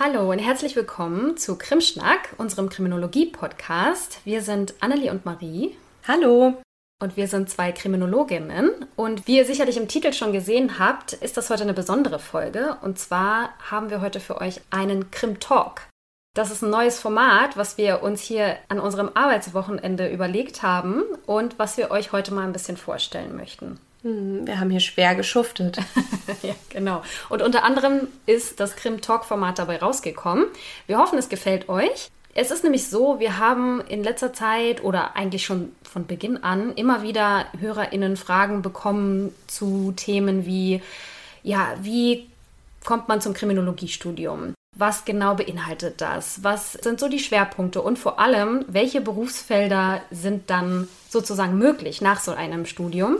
Hallo und herzlich willkommen zu Krimschnack, unserem Kriminologie-Podcast. Wir sind Annelie und Marie. Hallo. Und wir sind zwei Kriminologinnen. Und wie ihr sicherlich im Titel schon gesehen habt, ist das heute eine besondere Folge. Und zwar haben wir heute für euch einen Krim-Talk. Das ist ein neues Format, was wir uns hier an unserem Arbeitswochenende überlegt haben und was wir euch heute mal ein bisschen vorstellen möchten. Hm, wir haben hier schwer geschuftet. ja, genau. Und unter anderem ist das Krim Talk Format dabei rausgekommen. Wir hoffen, es gefällt euch. Es ist nämlich so, wir haben in letzter Zeit oder eigentlich schon von Beginn an immer wieder HörerInnen Fragen bekommen zu Themen wie, ja, wie kommt man zum Kriminologiestudium? Was genau beinhaltet das? Was sind so die Schwerpunkte? Und vor allem, welche Berufsfelder sind dann sozusagen möglich nach so einem Studium?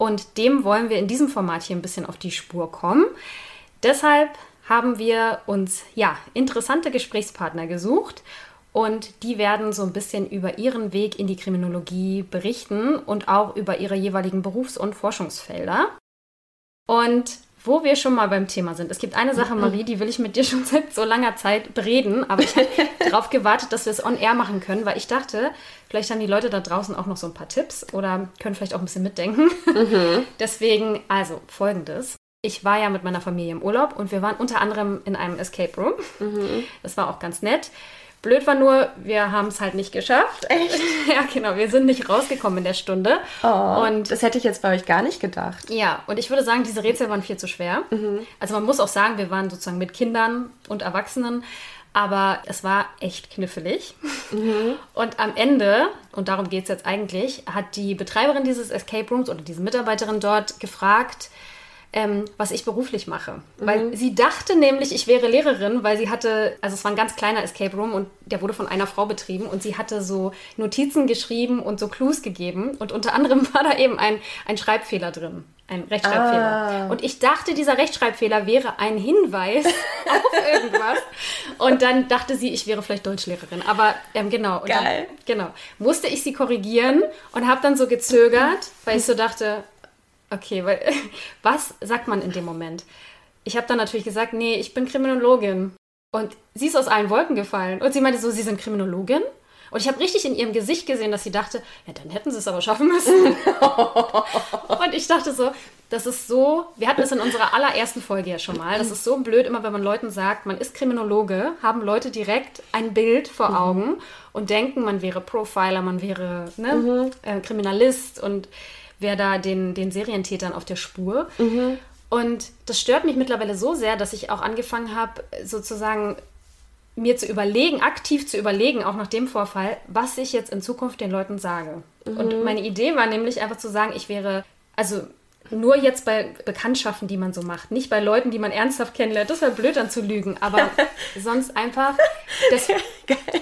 Und dem wollen wir in diesem Format hier ein bisschen auf die Spur kommen. Deshalb haben wir uns ja interessante Gesprächspartner gesucht und die werden so ein bisschen über ihren Weg in die Kriminologie berichten und auch über ihre jeweiligen Berufs- und Forschungsfelder. Und wo wir schon mal beim Thema sind. Es gibt eine Sache, Marie, die will ich mit dir schon seit so langer Zeit bereden, aber ich habe darauf gewartet, dass wir es on air machen können, weil ich dachte, vielleicht haben die Leute da draußen auch noch so ein paar Tipps oder können vielleicht auch ein bisschen mitdenken. Mhm. Deswegen, also folgendes. Ich war ja mit meiner Familie im Urlaub und wir waren unter anderem in einem Escape Room. Mhm. Das war auch ganz nett. Blöd war nur, wir haben es halt nicht geschafft. Echt? ja, genau. Wir sind nicht rausgekommen in der Stunde. Oh, und das hätte ich jetzt bei euch gar nicht gedacht. Ja, und ich würde sagen, diese Rätsel waren viel zu schwer. Mhm. Also man muss auch sagen, wir waren sozusagen mit Kindern und Erwachsenen. Aber es war echt knifflig. Mhm. Und am Ende, und darum geht es jetzt eigentlich, hat die Betreiberin dieses Escape Rooms oder diese Mitarbeiterin dort gefragt, ähm, was ich beruflich mache. Mhm. Weil sie dachte nämlich, ich wäre Lehrerin, weil sie hatte, also es war ein ganz kleiner Escape Room und der wurde von einer Frau betrieben und sie hatte so Notizen geschrieben und so Clues gegeben und unter anderem war da eben ein, ein Schreibfehler drin. Ein Rechtschreibfehler. Ah. Und ich dachte, dieser Rechtschreibfehler wäre ein Hinweis auf irgendwas. Und dann dachte sie, ich wäre vielleicht Deutschlehrerin. Aber ähm, genau. Geil. Dann, genau. Musste ich sie korrigieren und habe dann so gezögert, weil ich so dachte, Okay, weil was sagt man in dem Moment? Ich habe dann natürlich gesagt, nee, ich bin Kriminologin. Und sie ist aus allen Wolken gefallen. Und sie meinte so, Sie sind Kriminologin? Und ich habe richtig in ihrem Gesicht gesehen, dass sie dachte, ja, dann hätten sie es aber schaffen müssen. und ich dachte so, das ist so, wir hatten es in unserer allerersten Folge ja schon mal, das ist so blöd, immer wenn man Leuten sagt, man ist Kriminologe, haben Leute direkt ein Bild vor mhm. Augen und denken, man wäre Profiler, man wäre ne, mhm. äh, Kriminalist und wäre da den, den Serientätern auf der Spur. Mhm. Und das stört mich mittlerweile so sehr, dass ich auch angefangen habe, sozusagen mir zu überlegen, aktiv zu überlegen, auch nach dem Vorfall, was ich jetzt in Zukunft den Leuten sage. Mhm. Und meine Idee war nämlich einfach zu sagen, ich wäre, also nur jetzt bei Bekanntschaften, die man so macht, nicht bei Leuten, die man ernsthaft kennenlernt. Das wäre blöd dann zu lügen, aber sonst einfach, dass,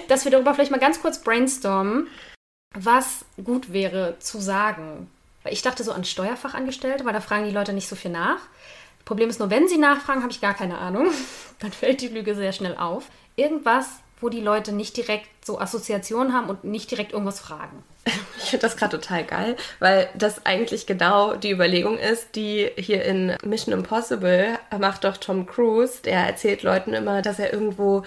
dass wir darüber vielleicht mal ganz kurz brainstormen, was gut wäre zu sagen. Weil ich dachte so an Steuerfachangestellte, weil da fragen die Leute nicht so viel nach. Problem ist nur, wenn sie nachfragen, habe ich gar keine Ahnung. Dann fällt die Lüge sehr schnell auf. Irgendwas, wo die Leute nicht direkt so Assoziationen haben und nicht direkt irgendwas fragen. Ich finde das gerade total geil, weil das eigentlich genau die Überlegung ist, die hier in Mission Impossible macht doch Tom Cruise. Der erzählt Leuten immer, dass er irgendwo,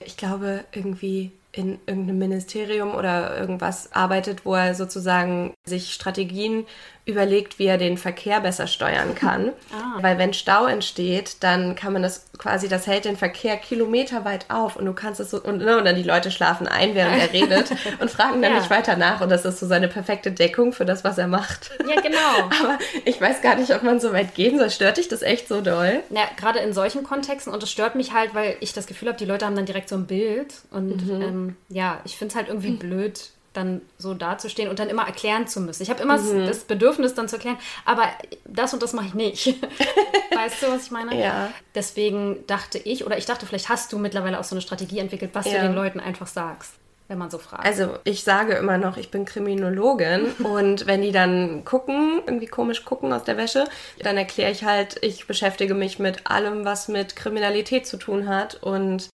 ich glaube, irgendwie in irgendeinem Ministerium oder irgendwas arbeitet, wo er sozusagen sich Strategien überlegt, wie er den Verkehr besser steuern kann. Ah. Weil wenn Stau entsteht, dann kann man das quasi, das hält den Verkehr kilometerweit auf und du kannst es so, und, ne, und dann die Leute schlafen ein, während er redet und fragen dann ja. nicht weiter nach und das ist so seine perfekte Deckung für das, was er macht. Ja, genau. Aber ich weiß gar nicht, ob man so weit gehen soll. Stört dich das echt so doll? Ja, gerade in solchen Kontexten und es stört mich halt, weil ich das Gefühl habe, die Leute haben dann direkt so ein Bild und mhm. ähm, ja, ich finde es halt irgendwie mhm. blöd, dann so dazustehen und dann immer erklären zu müssen. Ich habe immer mhm. das Bedürfnis, dann zu erklären, aber das und das mache ich nicht. weißt du, was ich meine? Ja. Deswegen dachte ich, oder ich dachte, vielleicht hast du mittlerweile auch so eine Strategie entwickelt, was ja. du den Leuten einfach sagst. Wenn man so fragt. Also ich sage immer noch, ich bin Kriminologin und wenn die dann gucken, irgendwie komisch gucken aus der Wäsche, dann erkläre ich halt, ich beschäftige mich mit allem, was mit Kriminalität zu tun hat und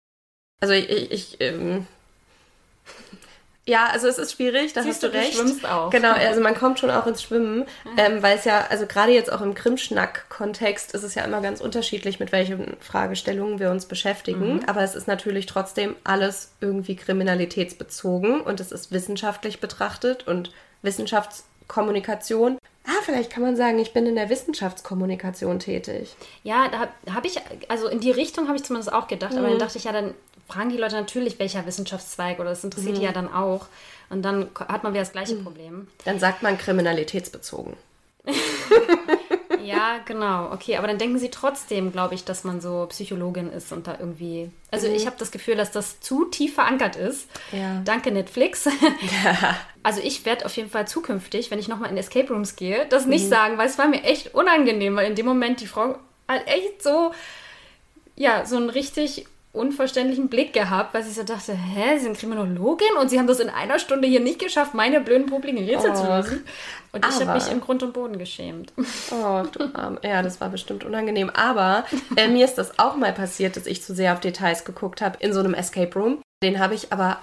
also ich, ich ähm, Ja, also es ist schwierig, da Siehst hast du du, du recht. schwimmst auch. Genau, also man kommt schon auch ins Schwimmen, ähm, weil es ja, also gerade jetzt auch im Krimschnack-Kontext ist es ja immer ganz unterschiedlich, mit welchen Fragestellungen wir uns beschäftigen. Aber es ist natürlich trotzdem alles irgendwie kriminalitätsbezogen und es ist wissenschaftlich betrachtet und Wissenschaftskommunikation. Ah, vielleicht kann man sagen, ich bin in der Wissenschaftskommunikation tätig. Ja, da habe hab ich, also in die Richtung habe ich zumindest auch gedacht, aber dann dachte ich ja, dann fragen die Leute natürlich, welcher Wissenschaftszweig oder das interessiert die ja dann auch. Und dann hat man wieder das gleiche Problem. Dann sagt man kriminalitätsbezogen. Ja, genau. Okay, aber dann denken sie trotzdem, glaube ich, dass man so Psychologin ist und da irgendwie. Also ich habe das Gefühl, dass das zu tief verankert ist. Ja. Danke Netflix. Also ich werde auf jeden Fall zukünftig, wenn ich nochmal in Escape Rooms gehe, das nicht sagen, weil es war mir echt unangenehm, weil in dem Moment die Frau halt echt so, ja, so einen richtig unverständlichen Blick gehabt, weil sie so dachte, hä, Sie sind Kriminologin und Sie haben das in einer Stunde hier nicht geschafft, meine blöden, publigen Rätsel zu Och, lösen. Und ich habe mich im Grund und Boden geschämt. Oh, du Arm. Ja, das war bestimmt unangenehm. Aber äh, mir ist das auch mal passiert, dass ich zu sehr auf Details geguckt habe in so einem Escape Room. Den habe ich aber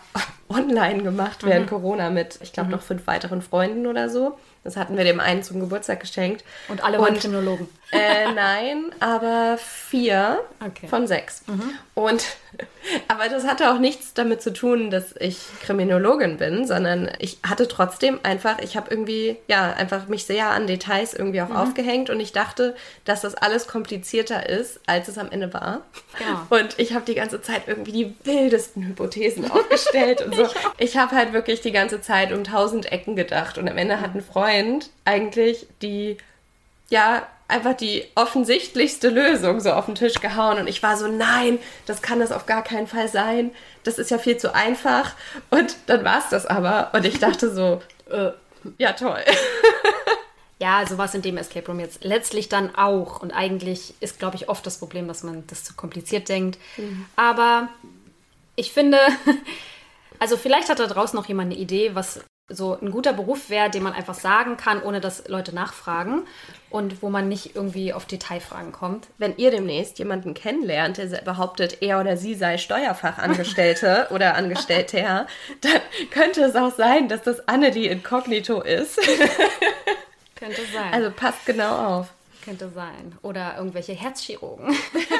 online gemacht während Corona mit, ich glaube, noch fünf weiteren Freunden oder so. Das hatten wir dem einen zum Geburtstag geschenkt. Und alle waren Und- Kriminologen. Äh, nein, aber vier Okay. von sechs. Und aber das hatte auch nichts damit zu tun, dass ich Kriminologin bin, sondern ich hatte trotzdem einfach, ich habe irgendwie, ja, einfach mich sehr an Details irgendwie auch aufgehängt und ich dachte, dass das alles komplizierter ist, als es am Ende war. Genau. Und ich habe die ganze Zeit irgendwie die wildesten Hypothesen aufgestellt und so. Ich habe halt wirklich die ganze Zeit um tausend Ecken gedacht und am Ende hat ein Freund eigentlich die ja, einfach die offensichtlichste Lösung so auf den Tisch gehauen. Und ich war so, nein, das kann das auf gar keinen Fall sein. Das ist ja viel zu einfach. Und dann war es das aber. Und ich dachte so, äh, ja, toll. Ja, so war es in dem Escape Room jetzt letztlich dann auch. Und eigentlich ist, glaube ich, oft das Problem, dass man das zu kompliziert denkt. Aber ich finde, also vielleicht hat da draußen noch jemand eine Idee, was so ein guter Beruf wäre, den man einfach sagen kann, ohne dass Leute nachfragen und wo man nicht irgendwie auf Detailfragen kommt. Wenn ihr demnächst jemanden kennenlernt, der behauptet, er oder sie sei Steuerfachangestellte oder Angestellter, dann könnte es auch sein, dass das Anne die Inkognito ist. Könnte sein. Also passt genau auf. Könnte sein. Oder irgendwelche Herzchirurgen.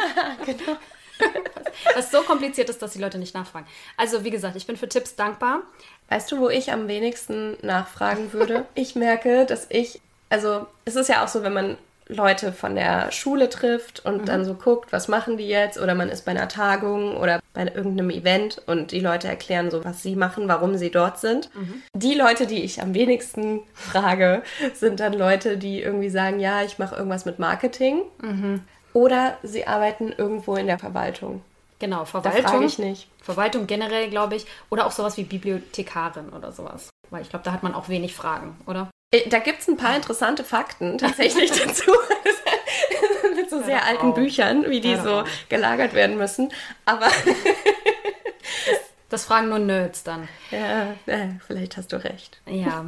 genau. Was so kompliziert ist, dass die Leute nicht nachfragen. Also, wie gesagt, ich bin für Tipps dankbar. Weißt du, wo ich am wenigsten nachfragen würde? Ich merke, dass ich, also es ist ja auch so, wenn man Leute von der Schule trifft und dann so guckt, was machen die jetzt? Oder man ist bei einer Tagung oder bei irgendeinem Event und die Leute erklären so, was sie machen, warum sie dort sind. Die Leute, die ich am wenigsten frage, sind dann Leute, die irgendwie sagen, ja, ich mache irgendwas mit Marketing. Oder sie arbeiten irgendwo in der Verwaltung. Genau, Verwaltung. ich nicht. Verwaltung generell, glaube ich. Oder auch sowas wie Bibliothekarin oder sowas. Weil ich glaube, da hat man auch wenig Fragen, oder? Äh, Da gibt es ein paar interessante Fakten tatsächlich dazu. Mit so sehr alten. Büchern, wie die so gelagert werden müssen. Aber Das fragen nur Nerds dann. ja, äh, vielleicht hast du recht. Ja.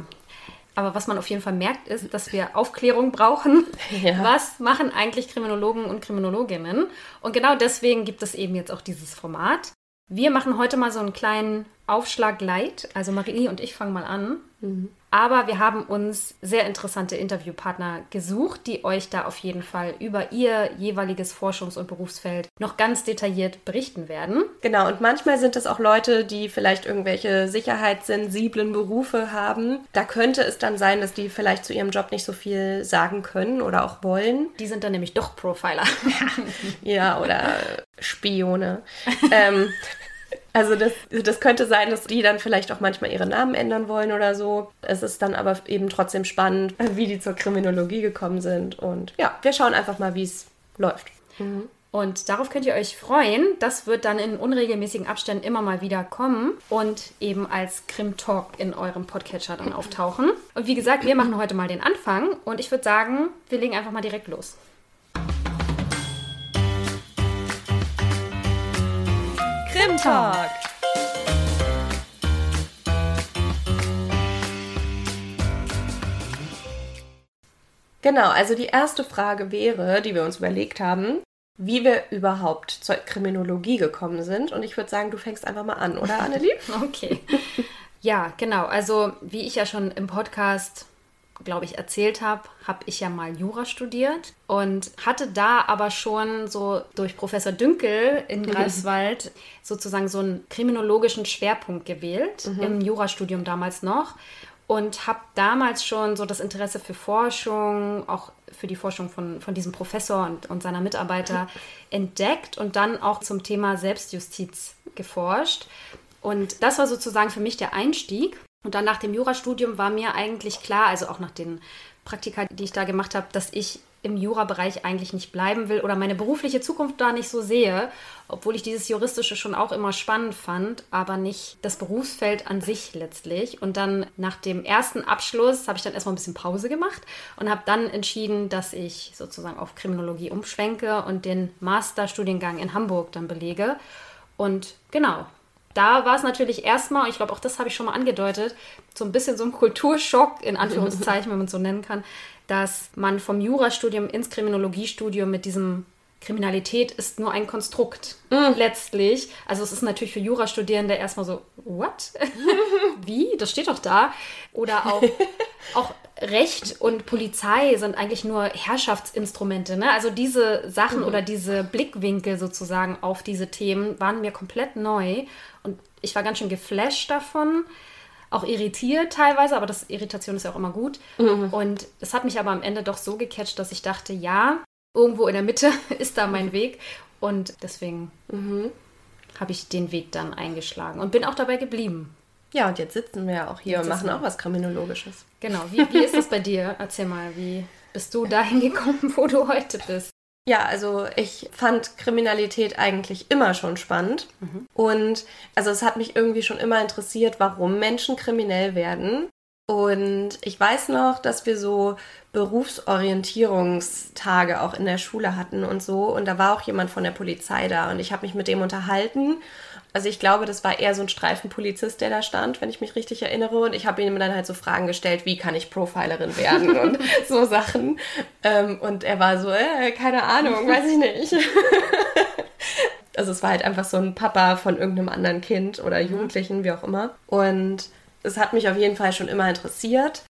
Aber was man auf jeden Fall merkt, ist, dass wir Aufklärung brauchen. Ja. Was machen eigentlich Kriminologen und Kriminologinnen? Und genau deswegen gibt es eben jetzt auch dieses Format. Wir machen heute mal so einen kleinen Aufschlag light. Also Marie und ich fangen mal an. Aber wir haben uns sehr interessante Interviewpartner gesucht, die euch da auf jeden Fall über ihr jeweiliges Forschungs- und Berufsfeld noch ganz detailliert berichten werden. Genau, und manchmal sind es auch Leute, die vielleicht irgendwelche sicherheitssensiblen Berufe haben. Da könnte es dann sein, dass die vielleicht zu ihrem Job nicht so viel sagen können oder auch wollen. Die sind dann nämlich doch Profiler. Ja, oder Spione. ähm, also das, das könnte sein, dass die dann vielleicht auch manchmal ihre Namen ändern wollen oder so. Es ist dann aber eben trotzdem spannend, wie die zur Kriminologie gekommen sind. Und ja, wir schauen einfach mal, wie es läuft. Und darauf könnt ihr euch freuen. Das wird dann in unregelmäßigen Abständen immer mal wieder kommen und eben als Krim Talk in eurem Podcatcher dann auftauchen. Und wie gesagt, wir machen heute mal den Anfang und ich würde sagen, wir legen einfach mal direkt los. Talk. Genau, also die erste Frage wäre, die wir uns überlegt haben, wie wir überhaupt zur Kriminologie gekommen sind. Und ich würde sagen, du fängst einfach mal an, oder Annelie? Okay. Ja, genau. Also wie ich ja schon im Podcast glaube ich, erzählt habe, habe ich ja mal Jura studiert und hatte da aber schon so durch Professor Dünkel in mhm. Greifswald sozusagen so einen kriminologischen Schwerpunkt gewählt, mhm. im Jurastudium damals noch. Und habe damals schon so das Interesse für Forschung, auch für die Forschung von, von diesem Professor und, und seiner Mitarbeiter entdeckt und dann auch zum Thema Selbstjustiz geforscht. Und das war sozusagen für mich der Einstieg. Und dann nach dem Jurastudium war mir eigentlich klar, also auch nach den Praktika, die ich da gemacht habe, dass ich im Jurabereich eigentlich nicht bleiben will oder meine berufliche Zukunft da nicht so sehe, obwohl ich dieses Juristische schon auch immer spannend fand, aber nicht das Berufsfeld an sich letztlich. Und dann nach dem ersten Abschluss habe ich dann erstmal ein bisschen Pause gemacht und habe dann entschieden, dass ich sozusagen auf Kriminologie umschwenke und den Masterstudiengang in Hamburg dann belege. Und genau, da war es natürlich erstmal, ich glaube, auch das habe ich schon mal angedeutet, so ein bisschen so ein Kulturschock, in Anführungszeichen, wenn man es so nennen kann, dass man vom Jurastudium ins Kriminologiestudium mit diesem Kriminalität ist nur ein Konstrukt mm. letztlich. Also es ist natürlich für Jurastudierende erstmal so, what? Wie? Das steht doch da. Oder auch, auch Recht und Polizei sind eigentlich nur Herrschaftsinstrumente. Ne? Also diese Sachen mhm. oder diese Blickwinkel sozusagen auf diese Themen waren mir komplett neu. Und ich war ganz schön geflasht davon. Auch irritiert teilweise, aber das Irritation ist ja auch immer gut. Mhm. Und es hat mich aber am Ende doch so gecatcht, dass ich dachte, ja, irgendwo in der Mitte ist da mein Weg. Und deswegen mhm. habe ich den Weg dann eingeschlagen und bin auch dabei geblieben. Ja, und jetzt sitzen wir ja auch hier jetzt und machen auch was Kriminologisches. Genau. Wie, wie ist das bei dir? Erzähl mal, wie bist du dahin gekommen, wo du heute bist? Ja, also ich fand Kriminalität eigentlich immer schon spannend. Mhm. Und also es hat mich irgendwie schon immer interessiert, warum Menschen kriminell werden. Und ich weiß noch, dass wir so Berufsorientierungstage auch in der Schule hatten und so. Und da war auch jemand von der Polizei da und ich habe mich mit dem unterhalten. Also ich glaube, das war eher so ein Streifenpolizist, der da stand, wenn ich mich richtig erinnere. Und ich habe ihm dann halt so Fragen gestellt, wie kann ich Profilerin werden und so Sachen. Ähm, und er war so, äh, keine Ahnung, weiß ich nicht. also es war halt einfach so ein Papa von irgendeinem anderen Kind oder Jugendlichen, wie auch immer. Und es hat mich auf jeden Fall schon immer interessiert.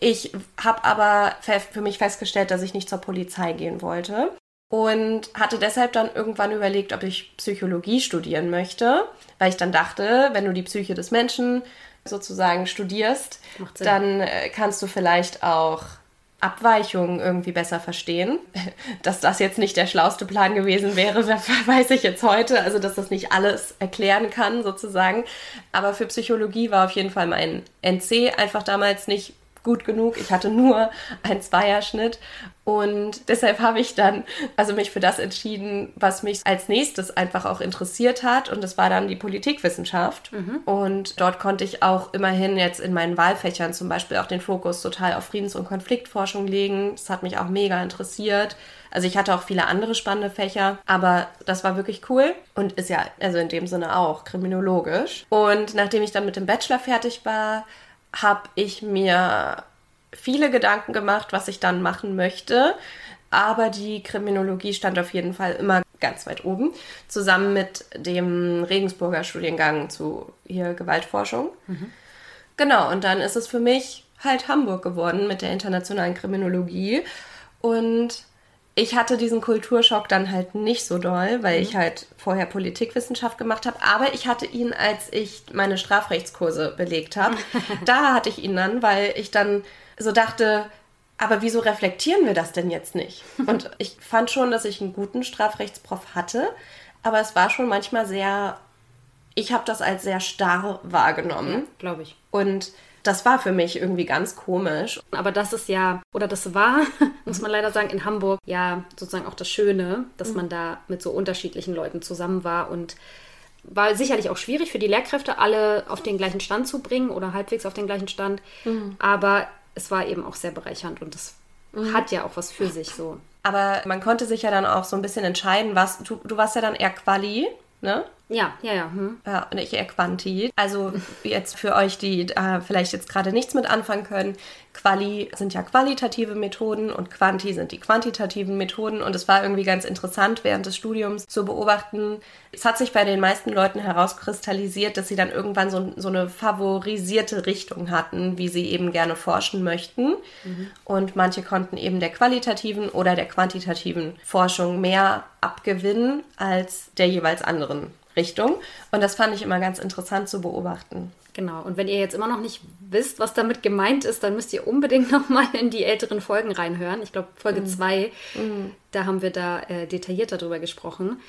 Ich habe aber für mich festgestellt, dass ich nicht zur Polizei gehen wollte und hatte deshalb dann irgendwann überlegt, ob ich Psychologie studieren möchte, weil ich dann dachte, wenn du die Psyche des Menschen sozusagen studierst, dann äh, kannst du vielleicht auch Abweichungen irgendwie besser verstehen. Dass das jetzt nicht der schlauste Plan gewesen wäre, weiß ich jetzt heute. Also, dass das nicht alles erklären kann, sozusagen. Aber für Psychologie war auf jeden Fall mein NC einfach damals nicht gut genug. Ich hatte nur einen Zweierschnitt und deshalb habe ich dann also mich für das entschieden, was mich als nächstes einfach auch interessiert hat und das war dann die Politikwissenschaft mhm. und dort konnte ich auch immerhin jetzt in meinen Wahlfächern zum Beispiel auch den Fokus total auf Friedens- und Konfliktforschung legen. Das hat mich auch mega interessiert. Also ich hatte auch viele andere spannende Fächer, aber das war wirklich cool und ist ja also in dem Sinne auch kriminologisch. Und nachdem ich dann mit dem Bachelor fertig war, habe ich mir viele Gedanken gemacht, was ich dann machen möchte. Aber die Kriminologie stand auf jeden Fall immer ganz weit oben, zusammen mit dem Regensburger Studiengang zu hier Gewaltforschung. Mhm. Genau, und dann ist es für mich halt Hamburg geworden mit der internationalen Kriminologie. Und ich hatte diesen Kulturschock dann halt nicht so doll, weil mhm. ich halt vorher Politikwissenschaft gemacht habe. Aber ich hatte ihn, als ich meine Strafrechtskurse belegt habe. da hatte ich ihn dann, weil ich dann so dachte, aber wieso reflektieren wir das denn jetzt nicht? Und ich fand schon, dass ich einen guten Strafrechtsprof hatte, aber es war schon manchmal sehr, ich habe das als sehr starr wahrgenommen. Ja, Glaube ich. Und das war für mich irgendwie ganz komisch. Aber das ist ja, oder das war, muss man leider sagen, in Hamburg ja sozusagen auch das Schöne, dass mhm. man da mit so unterschiedlichen Leuten zusammen war und war sicherlich auch schwierig für die Lehrkräfte, alle auf den gleichen Stand zu bringen oder halbwegs auf den gleichen Stand. Mhm. Aber es war eben auch sehr bereichernd und das mhm. hat ja auch was für sich so. Aber man konnte sich ja dann auch so ein bisschen entscheiden, was du, du warst ja dann eher Quali, ne? Ja, ja, ja. Hm. Ja, und ich eher Quanti. Also jetzt für euch, die äh, vielleicht jetzt gerade nichts mit anfangen können, Quali sind ja qualitative Methoden und Quanti sind die quantitativen Methoden. Und es war irgendwie ganz interessant während des Studiums zu beobachten. Es hat sich bei den meisten Leuten herauskristallisiert, dass sie dann irgendwann so, so eine favorisierte Richtung hatten, wie sie eben gerne forschen möchten. Mhm. Und manche konnten eben der qualitativen oder der quantitativen Forschung mehr abgewinnen als der jeweils anderen Richtung. Und das fand ich immer ganz interessant zu beobachten. Genau. Und wenn ihr jetzt immer noch nicht wisst, was damit gemeint ist, dann müsst ihr unbedingt nochmal in die älteren Folgen reinhören. Ich glaube, Folge 2, mm. mm. da haben wir da äh, detaillierter drüber gesprochen.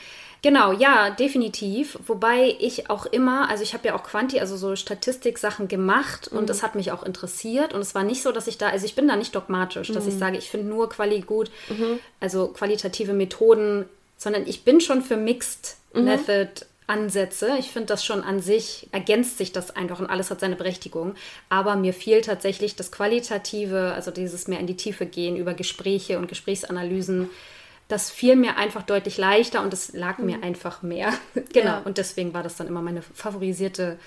Genau, ja, definitiv. Wobei ich auch immer, also ich habe ja auch Quanti, also so Statistik-Sachen gemacht und mhm. hat mich auch interessiert. Und es war nicht so, dass ich da, also ich bin da nicht dogmatisch, mhm. dass ich mhm. sage, ich finde nur Quali gut, mhm. also qualitative Methoden, sondern ich bin schon für Mixed mhm. Method Ansätze. Ich finde das schon an sich, ergänzt sich das einfach und alles hat seine Berechtigung. Aber mir fiel tatsächlich das Qualitative, also dieses mehr in die Tiefe gehen über Gespräche und Gesprächsanalysen, das fiel mir einfach deutlich leichter und es lag mhm. mir einfach mehr. genau. Ja. Und deswegen war das dann immer meine favorisierte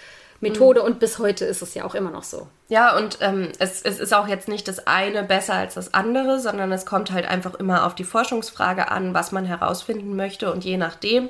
Methode mhm. und bis heute ist es ja auch immer noch so. Ja, und ähm, es, es ist auch jetzt nicht das eine besser als das andere, sondern es kommt halt einfach immer auf die Forschungsfrage an, was man herausfinden möchte und je nachdem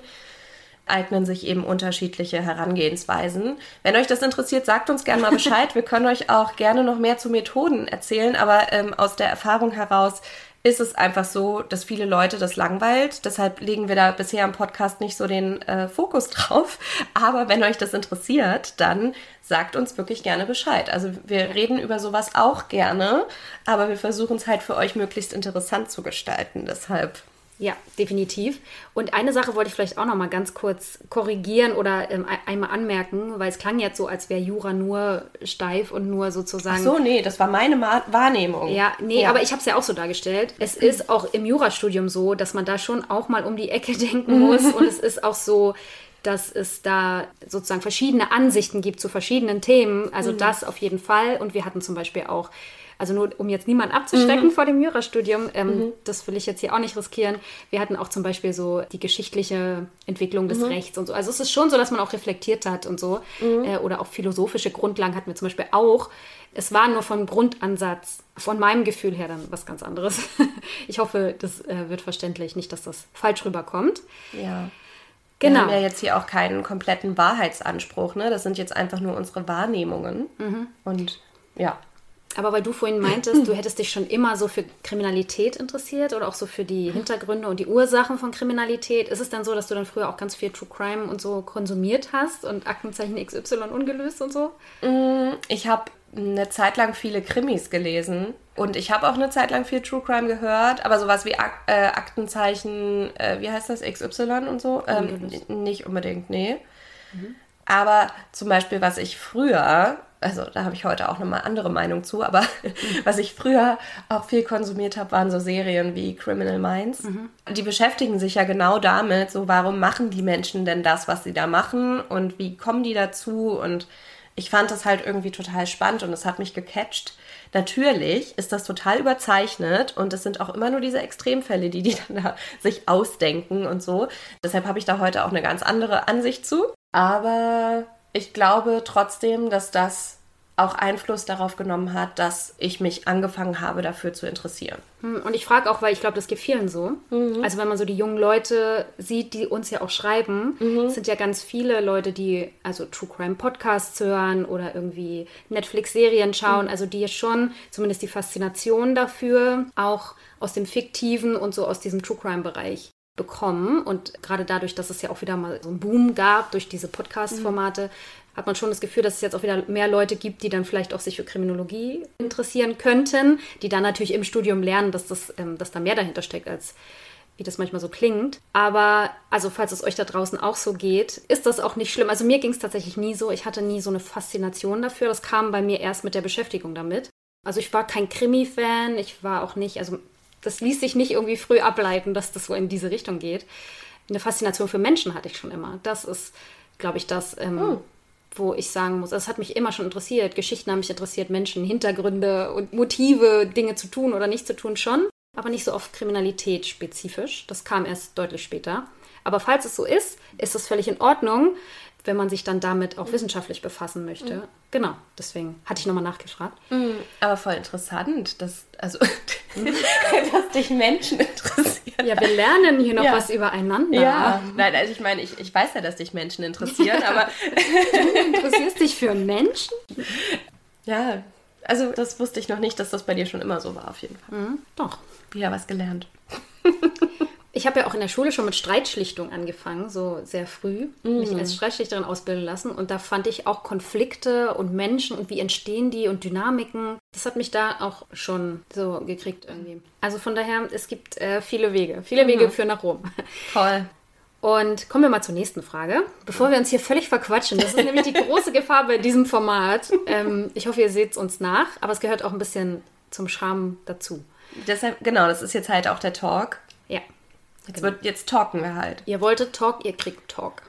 eignen sich eben unterschiedliche Herangehensweisen. Wenn euch das interessiert, sagt uns gerne mal Bescheid. Wir können euch auch gerne noch mehr zu Methoden erzählen, aber ähm, aus der Erfahrung heraus ist es einfach so, dass viele Leute das langweilt. Deshalb legen wir da bisher im Podcast nicht so den äh, Fokus drauf. Aber wenn euch das interessiert, dann sagt uns wirklich gerne Bescheid. Also wir reden über sowas auch gerne, aber wir versuchen es halt für euch möglichst interessant zu gestalten. Deshalb ja, definitiv. Und eine Sache wollte ich vielleicht auch noch mal ganz kurz korrigieren oder ähm, einmal anmerken, weil es klang jetzt so, als wäre Jura nur steif und nur sozusagen. Ach so, nee, das war meine Ma Wahrnehmung. Ja, nee, ja. aber ich habe es ja auch so dargestellt. Es ist auch im Jurastudium so, dass man da schon auch mal um die Ecke denken muss und es ist auch so, dass es da sozusagen verschiedene Ansichten gibt zu verschiedenen Themen. Also mhm. das auf jeden Fall. Und wir hatten zum Beispiel auch also nur um jetzt niemanden abzuschrecken mhm. vor dem Jurastudium, ähm, mhm. das will ich jetzt hier auch nicht riskieren. Wir hatten auch zum Beispiel so die geschichtliche Entwicklung des mhm. Rechts und so. Also es ist schon so, dass man auch reflektiert hat und so. Mhm. Äh, oder auch philosophische Grundlagen hatten wir zum Beispiel auch. Es war nur vom Grundansatz, von meinem Gefühl her dann was ganz anderes. ich hoffe, das äh, wird verständlich, nicht, dass das falsch rüberkommt. Ja. Genau. Wir haben ja jetzt hier auch keinen kompletten Wahrheitsanspruch, ne? Das sind jetzt einfach nur unsere Wahrnehmungen. Mhm. Und ja. Aber weil du vorhin meintest, du hättest dich schon immer so für Kriminalität interessiert oder auch so für die Hintergründe und die Ursachen von Kriminalität, ist es dann so, dass du dann früher auch ganz viel True Crime und so konsumiert hast und Aktenzeichen XY ungelöst und so? Mm, ich habe eine Zeit lang viele Krimis gelesen und ich habe auch eine Zeit lang viel True Crime gehört, aber sowas wie Ak äh, Aktenzeichen, äh, wie heißt das, XY und so, ähm, nicht unbedingt, nee. Mhm. Aber zum Beispiel, was ich früher also da habe ich heute auch nochmal andere Meinung zu, aber was ich früher auch viel konsumiert habe, waren so Serien wie Criminal Minds. Mhm. Die beschäftigen sich ja genau damit, so warum machen die Menschen denn das, was sie da machen und wie kommen die dazu und ich fand das halt irgendwie total spannend und es hat mich gecatcht. Natürlich ist das total überzeichnet und es sind auch immer nur diese Extremfälle, die die dann da sich ausdenken und so. Deshalb habe ich da heute auch eine ganz andere Ansicht zu. Aber ich glaube trotzdem, dass das auch Einfluss darauf genommen hat, dass ich mich angefangen habe, dafür zu interessieren. Hm, und ich frage auch, weil ich glaube, das geht vielen so. Mhm. Also wenn man so die jungen Leute sieht, die uns ja auch schreiben, mhm. sind ja ganz viele Leute, die also True Crime Podcasts hören oder irgendwie Netflix-Serien schauen, mhm. also die schon zumindest die Faszination dafür auch aus dem Fiktiven und so aus diesem True Crime-Bereich bekommen. Und gerade dadurch, dass es ja auch wieder mal so einen Boom gab durch diese Podcast-Formate, hat man schon das Gefühl, dass es jetzt auch wieder mehr Leute gibt, die dann vielleicht auch sich für Kriminologie interessieren könnten, die dann natürlich im Studium lernen, dass, das, ähm, dass da mehr dahinter steckt, als wie das manchmal so klingt. Aber also falls es euch da draußen auch so geht, ist das auch nicht schlimm. Also mir ging es tatsächlich nie so. Ich hatte nie so eine Faszination dafür. Das kam bei mir erst mit der Beschäftigung damit. Also ich war kein Krimi-Fan. Ich war auch nicht, also das ließ sich nicht irgendwie früh ableiten, dass das so in diese Richtung geht. Eine Faszination für Menschen hatte ich schon immer. Das ist, glaube ich, das, ähm, oh. wo ich sagen muss, das hat mich immer schon interessiert. Geschichten haben mich interessiert, Menschen, Hintergründe und Motive, Dinge zu tun oder nicht zu tun schon, aber nicht so oft Kriminalität spezifisch. Das kam erst deutlich später. Aber falls es so ist, ist das völlig in Ordnung, wenn man sich dann damit auch wissenschaftlich befassen möchte. Mhm. Genau, deswegen hatte ich nochmal nachgefragt. Mhm, aber voll interessant, dass, also, dass dich Menschen interessieren. Ja, wir lernen hier noch ja. was übereinander. Ja, nein, also ich meine, ich, ich weiß ja, dass dich Menschen interessieren, aber... du interessierst dich für Menschen? Ja, also das wusste ich noch nicht, dass das bei dir schon immer so war, auf jeden Fall. Mhm, doch. Wieder was gelernt. Ich habe ja auch in der Schule schon mit Streitschlichtung angefangen, so sehr früh, mhm. mich als Streitschlichterin ausbilden lassen. Und da fand ich auch Konflikte und Menschen und wie entstehen die und Dynamiken. Das hat mich da auch schon so gekriegt irgendwie. Also von daher, es gibt äh, viele Wege. Viele mhm. Wege führen nach Rom. Toll. Und kommen wir mal zur nächsten Frage, bevor wir uns hier völlig verquatschen. Das ist nämlich die große Gefahr bei diesem Format. Ähm, ich hoffe, ihr seht es uns nach, aber es gehört auch ein bisschen zum Charme dazu. Deshalb, genau, das ist jetzt halt auch der Talk. Ja. Jetzt, wird, jetzt talken wir halt. Ihr wolltet Talk, ihr kriegt Talk.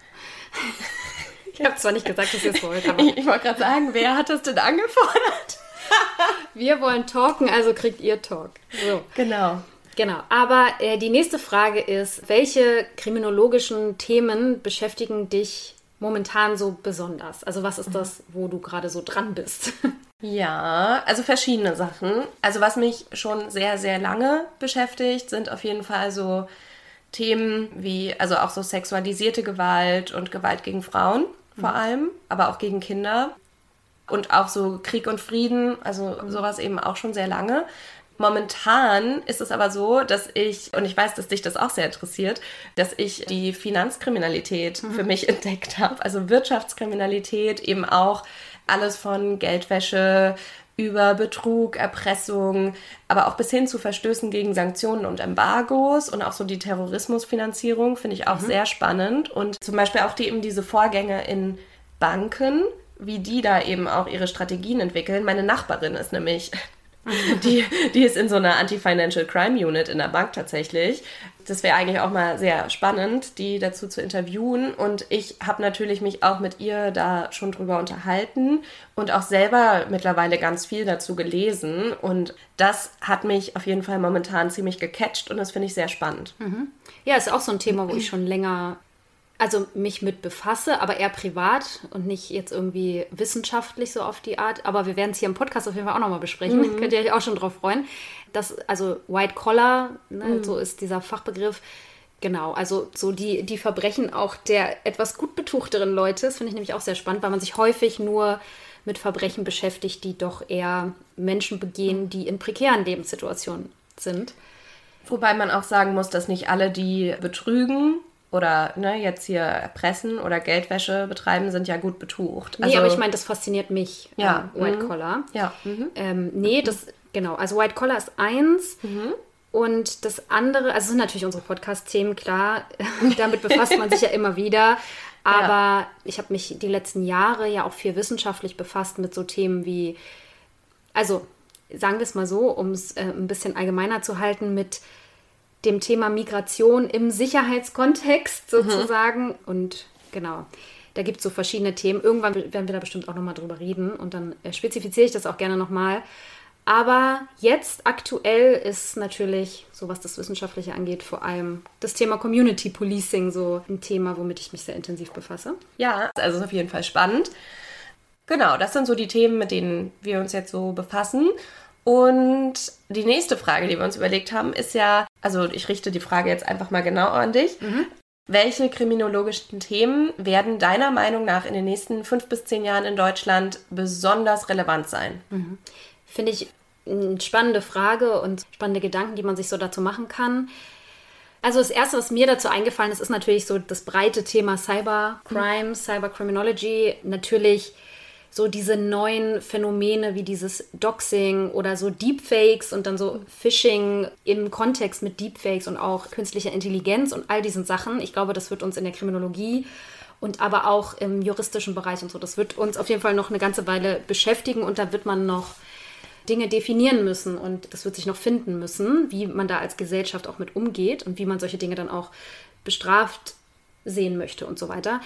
ich habe zwar nicht gesagt, dass ihr es wollt, aber. Ich, ich wollte gerade sagen, wer hat das denn angefordert? wir wollen talken, also kriegt ihr Talk. So. Genau. Genau, aber äh, die nächste Frage ist, welche kriminologischen Themen beschäftigen dich momentan so besonders? Also was ist das, wo du gerade so dran bist? Ja, also verschiedene Sachen. Also was mich schon sehr, sehr lange beschäftigt, sind auf jeden Fall so Themen wie, also auch so sexualisierte Gewalt und Gewalt gegen Frauen vor mhm. allem, aber auch gegen Kinder. Und auch so Krieg und Frieden, also sowas eben auch schon sehr lange. Momentan ist es aber so, dass ich, und ich weiß, dass dich das auch sehr interessiert, dass ich die Finanzkriminalität mhm. für mich entdeckt habe. Also Wirtschaftskriminalität, eben auch alles von Geldwäsche über Betrug, Erpressung, aber auch bis hin zu Verstößen gegen Sanktionen und Embargos und auch so die Terrorismusfinanzierung finde ich auch mhm. sehr spannend. Und zum Beispiel auch die eben diese Vorgänge in Banken, wie die da eben auch ihre Strategien entwickeln. Meine Nachbarin ist nämlich die, die ist in so einer Anti-Financial Crime Unit in der Bank tatsächlich. Das wäre eigentlich auch mal sehr spannend, die dazu zu interviewen. Und ich habe natürlich mich auch mit ihr da schon drüber unterhalten und auch selber mittlerweile ganz viel dazu gelesen. Und das hat mich auf jeden Fall momentan ziemlich gecatcht und das finde ich sehr spannend. Mhm. Ja, ist auch so ein Thema, wo ich schon länger also mich mit befasse, aber eher privat und nicht jetzt irgendwie wissenschaftlich so auf die Art. Aber wir werden es hier im Podcast auf jeden Fall auch nochmal besprechen. Mhm. Könnt ihr euch auch schon drauf freuen. Das, also White Collar, ne, mhm. so ist dieser Fachbegriff. Genau, also so die, die Verbrechen auch der etwas gut betuchteren Leute, das finde ich nämlich auch sehr spannend, weil man sich häufig nur mit Verbrechen beschäftigt, die doch eher Menschen begehen, die in prekären Lebenssituationen sind. Wobei man auch sagen muss, dass nicht alle, die betrügen, oder ne, jetzt hier erpressen oder Geldwäsche betreiben, sind ja gut betucht. Also, nee, aber ich meine, das fasziniert mich, ja. Ähm, White mhm. Collar. Ja. Mhm. Ähm, nee, das, genau, also White Collar ist eins. Mhm. Und das andere, also sind natürlich unsere Podcast-Themen, klar, damit befasst man sich ja immer wieder. Aber ja. ich habe mich die letzten Jahre ja auch viel wissenschaftlich befasst mit so Themen wie, also sagen wir es mal so, um es äh, ein bisschen allgemeiner zu halten, mit dem Thema Migration im Sicherheitskontext mhm. sozusagen. Mhm. Und genau, da gibt es so verschiedene Themen. Irgendwann werden wir da bestimmt auch nochmal drüber reden und dann äh, spezifiziere ich das auch gerne nochmal. Aber jetzt aktuell ist natürlich, so was das Wissenschaftliche angeht, vor allem das Thema Community Policing so ein Thema, womit ich mich sehr intensiv befasse. Ja, also ist auf jeden Fall spannend. Genau, das sind so die Themen, mit denen wir uns jetzt so befassen. Und die nächste Frage, die wir uns überlegt haben, ist ja, also ich richte die Frage jetzt einfach mal genau an dich. Mhm. Welche kriminologischen Themen werden deiner Meinung nach in den nächsten fünf bis zehn Jahren in Deutschland besonders relevant sein? Mhm. Finde ich eine spannende Frage und spannende Gedanken, die man sich so dazu machen kann. Also das Erste, was mir dazu eingefallen ist, ist natürlich so das breite Thema Cybercrime, mhm. Cybercriminology. Natürlich so diese neuen Phänomene wie dieses Doxing oder so Deepfakes und dann so Phishing im Kontext mit Deepfakes und auch künstlicher Intelligenz und all diesen Sachen. Ich glaube, das wird uns in der Kriminologie und aber auch im juristischen Bereich und so, das wird uns auf jeden Fall noch eine ganze Weile beschäftigen und da wird man noch Dinge definieren müssen und das wird sich noch finden müssen, wie man da als Gesellschaft auch mit umgeht und wie man solche Dinge dann auch bestraft sehen möchte und so weiter.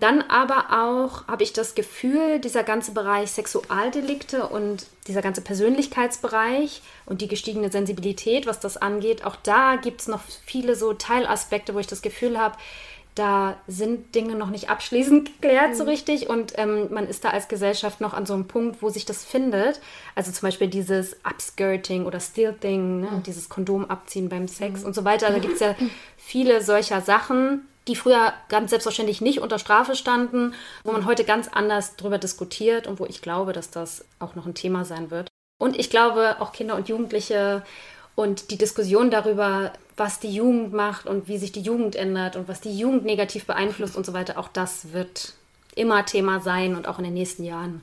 Dann aber auch habe ich das Gefühl, dieser ganze Bereich Sexualdelikte und dieser ganze Persönlichkeitsbereich und die gestiegene Sensibilität, was das angeht, auch da gibt es noch viele so Teilaspekte, wo ich das Gefühl habe, da sind Dinge noch nicht abschließend geklärt mhm. so richtig und ähm, man ist da als Gesellschaft noch an so einem Punkt, wo sich das findet. Also zum Beispiel dieses Upskirting oder Stealthing, ne? mhm. dieses Kondom abziehen beim Sex mhm. und so weiter. Da gibt es ja viele solcher Sachen, die früher ganz selbstverständlich nicht unter Strafe standen, wo man heute ganz anders drüber diskutiert und wo ich glaube, dass das auch noch ein Thema sein wird. Und ich glaube, auch Kinder und Jugendliche und die Diskussion darüber, was die Jugend macht und wie sich die Jugend ändert und was die Jugend negativ beeinflusst und so weiter, auch das wird immer Thema sein und auch in den nächsten Jahren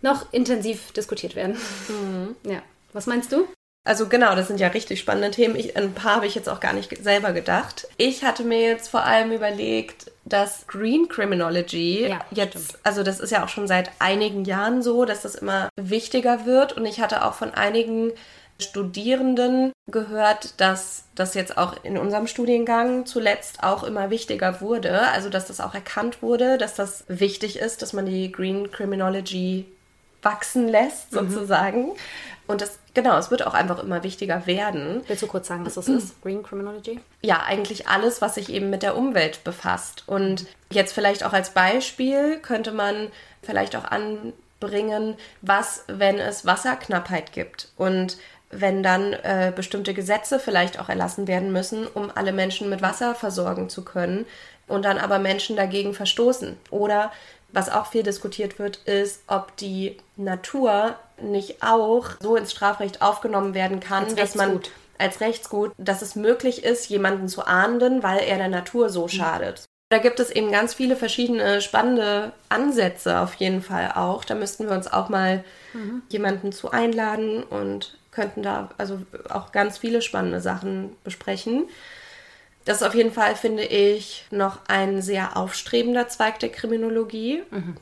noch intensiv diskutiert werden. Mhm. Ja. Was meinst du? Also genau, das sind ja richtig spannende Themen. Ich, ein paar habe ich jetzt auch gar nicht selber gedacht. Ich hatte mir jetzt vor allem überlegt, dass Green Criminology ja, jetzt, stimmt. also das ist ja auch schon seit einigen Jahren so, dass das immer wichtiger wird. Und ich hatte auch von einigen Studierenden gehört, dass das jetzt auch in unserem Studiengang zuletzt auch immer wichtiger wurde. Also dass das auch erkannt wurde, dass das wichtig ist, dass man die Green Criminology wachsen lässt, mhm. sozusagen. Mhm. Und das, genau, es wird auch einfach immer wichtiger werden. Willst du kurz sagen, was das ist, Green Criminology? Ja, eigentlich alles, was sich eben mit der Umwelt befasst. Und jetzt vielleicht auch als Beispiel könnte man vielleicht auch anbringen, was, wenn es Wasserknappheit gibt und wenn dann äh, bestimmte Gesetze vielleicht auch erlassen werden müssen, um alle Menschen mit Wasser versorgen zu können und dann aber Menschen dagegen verstoßen. Oder was auch viel diskutiert wird, ist, ob die Natur nicht auch so ins Strafrecht aufgenommen werden kann, als dass man als Rechtsgut, dass es möglich ist, jemanden zu ahnden, weil er der Natur so mhm. schadet. Da gibt es eben ganz viele verschiedene spannende Ansätze auf jeden Fall auch. Da müssten wir uns auch mal mhm. jemanden zu einladen und könnten da also auch ganz viele spannende Sachen besprechen. Das ist auf jeden Fall, finde ich, noch ein sehr aufstrebender Zweig der Kriminologie. Mhm.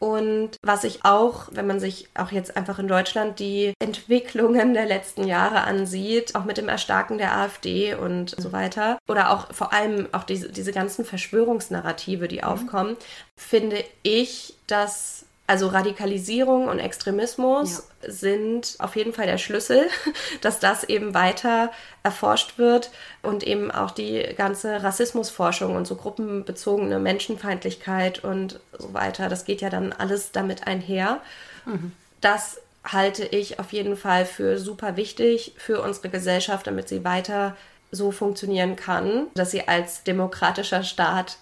Und was ich auch, wenn man sich auch jetzt einfach in Deutschland die Entwicklungen der letzten Jahre ansieht, auch mit dem Erstarken der AfD und so weiter, oder auch vor allem auch diese, diese ganzen Verschwörungsnarrative, die mhm. aufkommen, finde ich, dass also Radikalisierung und Extremismus ja. sind auf jeden Fall der Schlüssel, dass das eben weiter erforscht wird und eben auch die ganze Rassismusforschung und so gruppenbezogene Menschenfeindlichkeit und so weiter, das geht ja dann alles damit einher. Mhm. Das halte ich auf jeden Fall für super wichtig für unsere Gesellschaft, damit sie weiter so funktionieren kann, dass sie als demokratischer Staat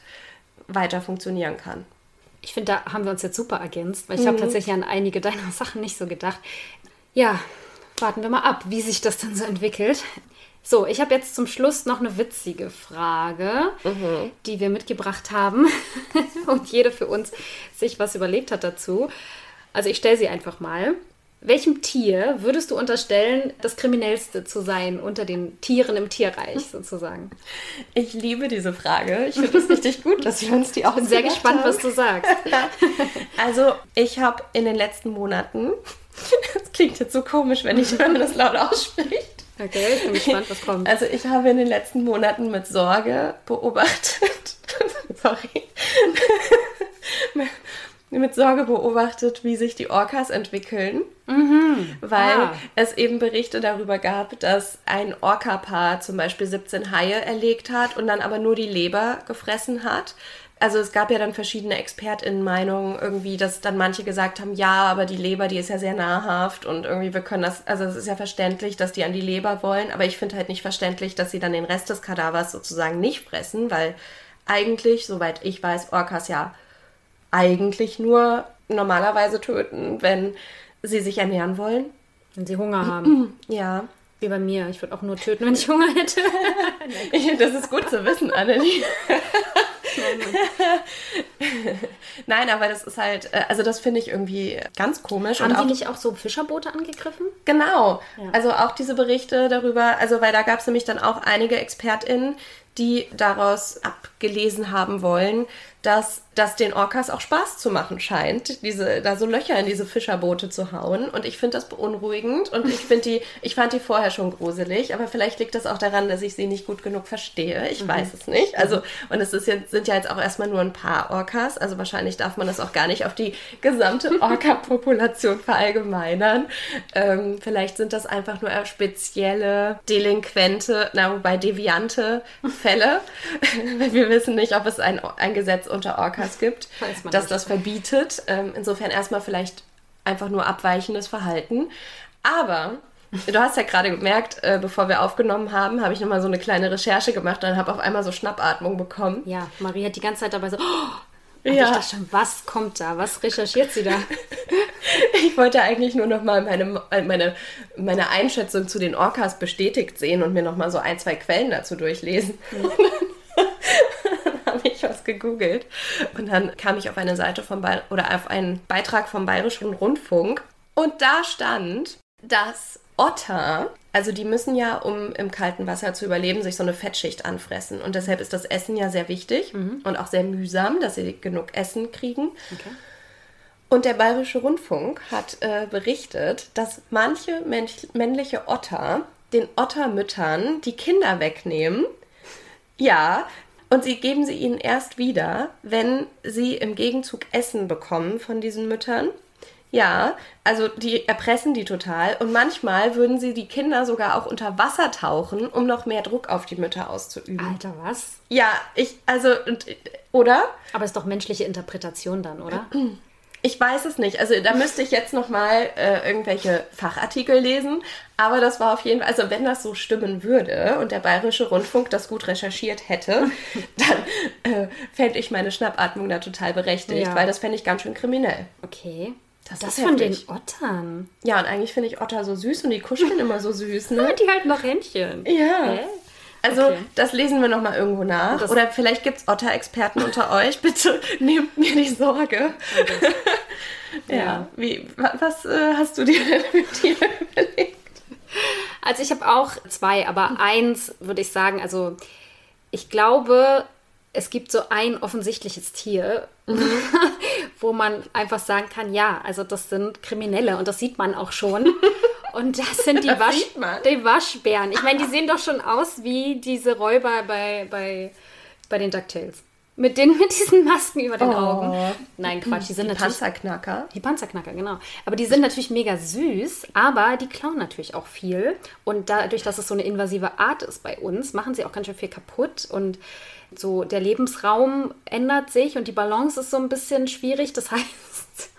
weiter funktionieren kann. Ich finde, da haben wir uns jetzt super ergänzt, weil ich mhm. habe tatsächlich an einige deiner Sachen nicht so gedacht. Ja, warten wir mal ab, wie sich das dann so entwickelt. So, ich habe jetzt zum Schluss noch eine witzige Frage, mhm. die wir mitgebracht haben und jede für uns sich was überlegt hat dazu. Also ich stelle sie einfach mal. Welchem Tier würdest du unterstellen, das kriminellste zu sein unter den Tieren im Tierreich sozusagen? Ich liebe diese Frage. Ich finde es richtig gut, dass wir uns die auch bin sehr gespannt, haben. was du sagst. also, ich habe in den letzten Monaten, das klingt jetzt so komisch, wenn ich wenn das laut ausspricht. Okay, ich bin gespannt, was kommt. Also, ich habe in den letzten Monaten mit Sorge beobachtet, sorry, mit Sorge beobachtet, wie sich die Orcas entwickeln, mhm. weil ah. es eben Berichte darüber gab, dass ein Orca-Paar zum Beispiel 17 Haie erlegt hat und dann aber nur die Leber gefressen hat. Also es gab ja dann verschiedene ExpertInnen-Meinungen irgendwie, dass dann manche gesagt haben, ja, aber die Leber, die ist ja sehr nahrhaft und irgendwie wir können das, also es ist ja verständlich, dass die an die Leber wollen, aber ich finde halt nicht verständlich, dass sie dann den Rest des Kadavers sozusagen nicht fressen, weil eigentlich, soweit ich weiß, Orcas ja eigentlich nur normalerweise töten, wenn sie sich ernähren wollen. Wenn sie Hunger haben. Ja. Wie bei mir. Ich würde auch nur töten, wenn ich Hunger hätte. ich, das ist gut zu wissen, Annelie. Nein, aber das ist halt, äh, also das finde ich irgendwie ganz komisch. Haben die nicht auch so Fischerboote angegriffen? Genau. Ja. Also auch diese Berichte darüber, also weil da gab es nämlich dann auch einige ExpertInnen, die daraus abgelesen haben wollen, dass das den Orcas auch Spaß zu machen scheint, diese, da so Löcher in diese Fischerboote zu hauen. Und ich finde das beunruhigend und ich finde die, ich fand die vorher schon gruselig, aber vielleicht liegt das auch daran, dass ich sie nicht gut genug verstehe. Ich mhm. weiß es nicht. Also, und es ist jetzt, sind ja jetzt auch erstmal nur ein paar Orcas, also wahrscheinlich darf man das auch gar nicht auf die gesamte Orca-Population verallgemeinern. Ähm, vielleicht sind das einfach nur spezielle delinquente, na, wobei deviante Fälle. Wir wissen nicht, ob es ein, ein Gesetz unter Orcas gibt, dass das verbietet. Ähm, insofern erstmal vielleicht einfach nur abweichendes Verhalten. Aber Du hast ja gerade gemerkt, äh, bevor wir aufgenommen haben, habe ich nochmal so eine kleine Recherche gemacht und habe auf einmal so Schnappatmung bekommen. Ja, Marie hat die ganze Zeit dabei so, oh, ja. ich dachte schon, was kommt da? Was recherchiert sie da? ich wollte eigentlich nur nochmal meine, meine, meine Einschätzung zu den Orcas bestätigt sehen und mir nochmal so ein, zwei Quellen dazu durchlesen. Mhm. gegoogelt und dann kam ich auf eine Seite vom Bayer oder auf einen Beitrag vom Bayerischen Rundfunk und da stand, dass Otter, also die müssen ja, um im kalten Wasser zu überleben, sich so eine Fettschicht anfressen und deshalb ist das Essen ja sehr wichtig mhm. und auch sehr mühsam, dass sie genug Essen kriegen. Okay. Und der Bayerische Rundfunk hat äh, berichtet, dass manche männliche Otter den Ottermüttern die Kinder wegnehmen. Ja, und sie geben sie ihnen erst wieder, wenn sie im Gegenzug Essen bekommen von diesen Müttern. Ja, also die erpressen die total und manchmal würden sie die Kinder sogar auch unter Wasser tauchen, um noch mehr Druck auf die Mütter auszuüben. Alter, was? Ja, ich, also, oder? Aber ist doch menschliche Interpretation dann, oder? Ich weiß es nicht. Also da müsste ich jetzt noch mal äh, irgendwelche Fachartikel lesen. Aber das war auf jeden Fall, also wenn das so stimmen würde und der Bayerische Rundfunk das gut recherchiert hätte, dann äh, fände ich meine Schnappatmung da total berechtigt, ja. weil das fände ich ganz schön kriminell. Okay. Das, das ist von den Ottern. Ja, und eigentlich finde ich Otter so süß und die kuscheln immer so süß, ne? die halten noch Händchen. Ja. Hä? Also okay. das lesen wir nochmal irgendwo nach. Das Oder vielleicht gibt es Otter-Experten unter euch. Bitte nehmt mir die Sorge. Okay. ja. ja. Wie, was äh, hast du dir denn mit dir überlegt? Also ich habe auch zwei, aber eins würde ich sagen, also ich glaube, es gibt so ein offensichtliches Tier, mhm. wo man einfach sagen kann, ja, also das sind Kriminelle und das sieht man auch schon. Und das sind die, das Wasch die Waschbären. Ich meine, die sehen doch schon aus wie diese Räuber bei, bei, bei den DuckTales. Mit, den, mit diesen Masken über den oh. Augen. Nein, Quatsch, die sind die natürlich. Panzerknacker. Die Panzerknacker, genau. Aber die sind natürlich mega süß, aber die klauen natürlich auch viel. Und dadurch, dass es so eine invasive Art ist bei uns, machen sie auch ganz schön viel kaputt. Und so der Lebensraum ändert sich und die Balance ist so ein bisschen schwierig. Das heißt,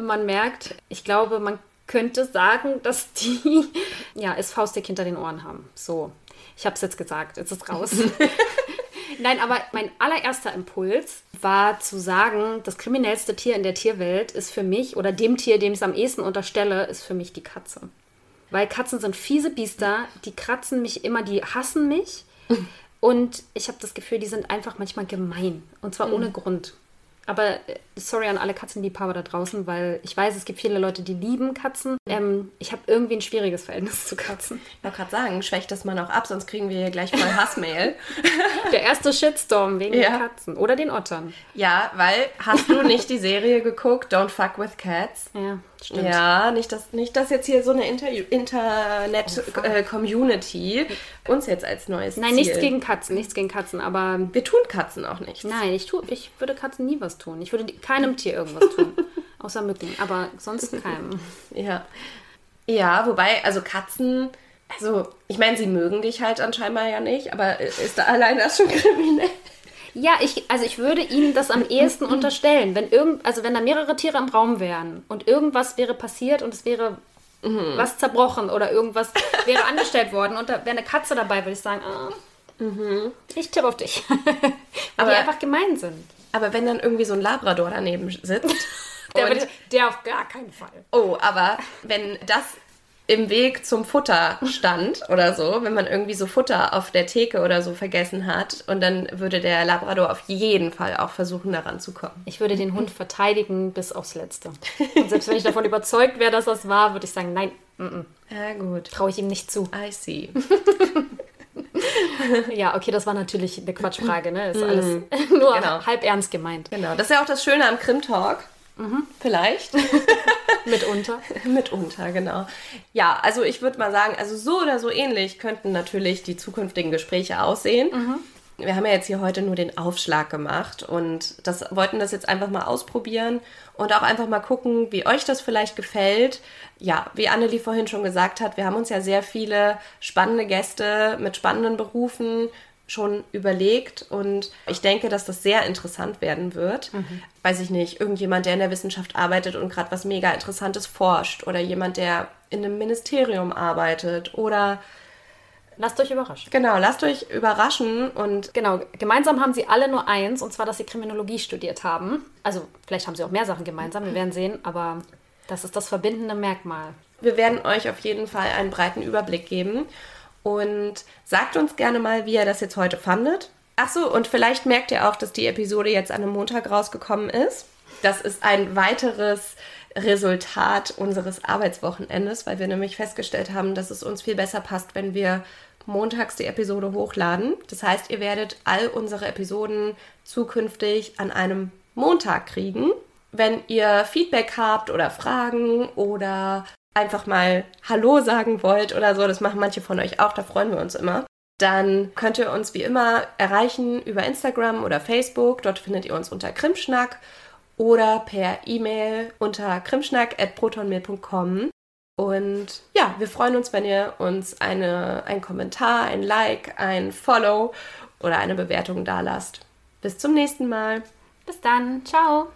man merkt, ich glaube, man könnte sagen, dass die ja es faustdick hinter den Ohren haben. So, ich habe es jetzt gesagt, jetzt ist es raus. Nein, aber mein allererster Impuls war zu sagen, das kriminellste Tier in der Tierwelt ist für mich, oder dem Tier, dem ich es am ehesten unterstelle, ist für mich die Katze. Weil Katzen sind fiese Biester, die kratzen mich immer, die hassen mich. Und ich habe das Gefühl, die sind einfach manchmal gemein. Und zwar mhm. ohne Grund. Aber äh, sorry an alle Katzenliebhaber da draußen, weil ich weiß, es gibt viele Leute, die lieben Katzen. Ähm, ich habe irgendwie ein schwieriges Verhältnis zu Katzen. Ich wollte gerade sagen, schwächt das mal auch ab, sonst kriegen wir hier gleich mal Hassmail. Der erste Shitstorm wegen ja. der Katzen oder den Ottern. Ja, weil hast du nicht die Serie geguckt, Don't Fuck with Cats? Ja. Stimmt. Ja, nicht dass, nicht, dass jetzt hier so eine Internet-Community oh, uns jetzt als neues Nein, Ziel. nichts gegen Katzen, nichts gegen Katzen, aber... Wir tun Katzen auch nichts. Nein, ich, tu, ich würde Katzen nie was tun. Ich würde keinem Tier irgendwas tun. außer Mücken, aber sonst keinem. Ja. Ja, wobei, also Katzen... Also, ich meine, sie mögen dich halt anscheinend ja nicht, aber ist da allein das schon kriminell? Ja, ich, also ich würde ihnen das am ehesten unterstellen. Wenn irgend, also wenn da mehrere Tiere im Raum wären und irgendwas wäre passiert und es wäre mhm. was zerbrochen oder irgendwas wäre angestellt worden und da wäre eine Katze dabei, würde ich sagen, ah, mhm. ich tippe auf dich. Weil aber, die einfach gemein sind. Aber wenn dann irgendwie so ein Labrador daneben sitzt. der, würde, der auf gar keinen Fall. Oh, aber wenn das im Weg zum Futter stand oder so, wenn man irgendwie so Futter auf der Theke oder so vergessen hat. Und dann würde der Labrador auf jeden Fall auch versuchen, daran zu kommen. Ich würde den Hund verteidigen bis aufs Letzte. Und selbst wenn ich davon überzeugt wäre, dass das war, würde ich sagen, nein, m -m. Ja, gut. Traue ich ihm nicht zu. I see. Ja, okay, das war natürlich eine Quatschfrage, ne? Ist alles nur Genau. halb ernst gemeint. Genau, das ist ja auch das Schöne am Krim-Talk. Vielleicht. Mitunter. Mitunter, genau. Ja, also ich würde mal sagen, also so oder so ähnlich könnten natürlich die zukünftigen Gespräche aussehen. Wir haben ja jetzt hier heute nur den Aufschlag gemacht und das wollten das jetzt einfach mal ausprobieren und auch einfach mal gucken, wie euch das vielleicht gefällt. Ja, wie Annelie vorhin schon gesagt hat, wir haben uns ja sehr viele spannende Gäste mit spannenden Berufen schon überlegt und ich denke, dass das sehr interessant werden wird. Weiß ich nicht, irgendjemand, der in der Wissenschaft arbeitet und gerade was mega Interessantes forscht oder jemand, der in einem Ministerium arbeitet oder Lasst euch überraschen. genau, lasst euch überraschen und Genau, gemeinsam haben sie alle nur eins, und zwar, dass sie Kriminologie studiert haben. Also, vielleicht haben sie auch mehr Sachen gemeinsam, wir werden sehen, aber das ist das verbindende Merkmal. wir werden euch auf jeden Fall einen breiten Überblick geben und sagt uns gerne mal, wie ihr das jetzt heute fandet. Ach so, und vielleicht merkt ihr auch, dass die Episode jetzt an einem Montag rausgekommen ist. Das ist ein weiteres Resultat unseres Arbeitswochenendes, weil wir nämlich festgestellt haben, dass es uns viel besser passt, wenn wir montags die Episode hochladen. Das heißt, ihr werdet all unsere Episoden zukünftig an einem Montag kriegen. Wenn ihr Feedback habt oder Fragen oder einfach mal Hallo sagen wollt oder so, das machen manche von euch auch, da freuen wir uns immer, dann könnt ihr uns wie immer erreichen über Instagram oder Facebook. Dort findet ihr uns unter Krimschnack oder per E-Mail unter krimschnack.protonmail.com. Und ja, wir freuen uns, wenn ihr uns eine, einen Kommentar, ein Like, ein Follow oder eine Bewertung dalasst. Bis zum nächsten Mal. Bis dann, ciao!